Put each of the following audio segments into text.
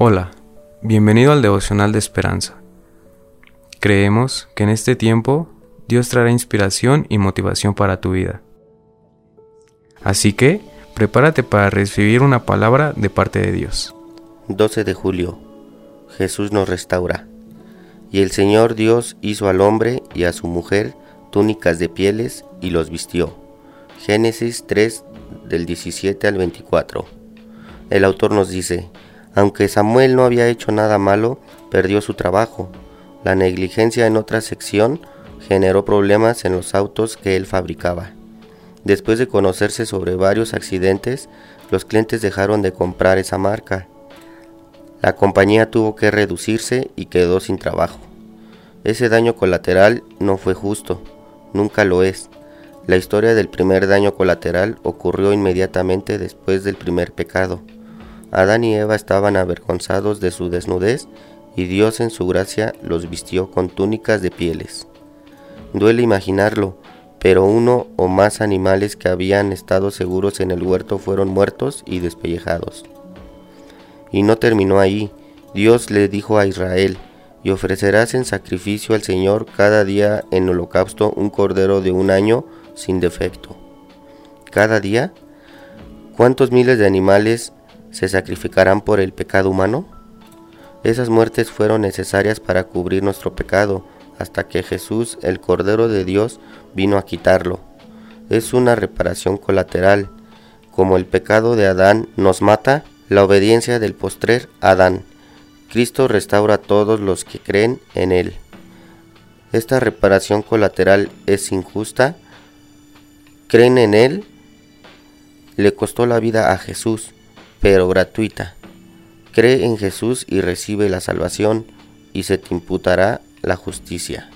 Hola, bienvenido al devocional de esperanza. Creemos que en este tiempo Dios traerá inspiración y motivación para tu vida. Así que, prepárate para recibir una palabra de parte de Dios. 12 de julio. Jesús nos restaura. Y el Señor Dios hizo al hombre y a su mujer túnicas de pieles y los vistió. Génesis 3 del 17 al 24. El autor nos dice, aunque Samuel no había hecho nada malo, perdió su trabajo. La negligencia en otra sección generó problemas en los autos que él fabricaba. Después de conocerse sobre varios accidentes, los clientes dejaron de comprar esa marca. La compañía tuvo que reducirse y quedó sin trabajo. Ese daño colateral no fue justo, nunca lo es. La historia del primer daño colateral ocurrió inmediatamente después del primer pecado. Adán y Eva estaban avergonzados de su desnudez y Dios en su gracia los vistió con túnicas de pieles. Duele imaginarlo, pero uno o más animales que habían estado seguros en el huerto fueron muertos y despellejados. Y no terminó ahí. Dios le dijo a Israel, y ofrecerás en sacrificio al Señor cada día en holocausto un cordero de un año sin defecto. ¿Cada día? ¿Cuántos miles de animales se sacrificarán por el pecado humano? Esas muertes fueron necesarias para cubrir nuestro pecado, hasta que Jesús, el Cordero de Dios, vino a quitarlo. Es una reparación colateral. Como el pecado de Adán nos mata, la obediencia del postrer Adán. Cristo restaura a todos los que creen en Él. Esta reparación colateral es injusta. Creen en Él. Le costó la vida a Jesús pero gratuita. Cree en Jesús y recibe la salvación y se te imputará la justicia.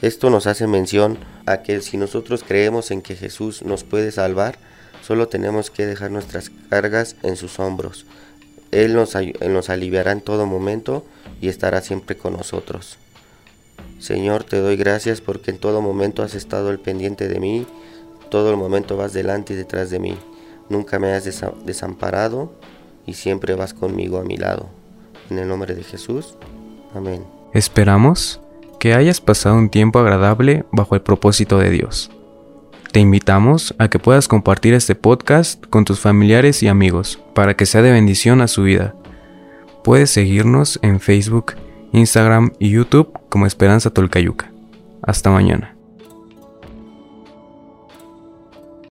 Esto nos hace mención a que si nosotros creemos en que Jesús nos puede salvar, solo tenemos que dejar nuestras cargas en sus hombros. Él nos, aliviará en todo momento y estará siempre con nosotros. Señor, te doy gracias porque en todo momento has estado al pendiente de mí, todo el momento vas delante y detrás de mí. Nunca me has desamparado y siempre vas conmigo a mi lado. En el nombre de Jesús. Amén. Esperamos que hayas pasado un tiempo agradable bajo el propósito de Dios. Te invitamos a que puedas compartir este podcast con tus familiares y amigos para que sea de bendición a su vida. Puedes seguirnos en Facebook, Instagram y YouTube como Esperanza Tolcayuca. Hasta mañana.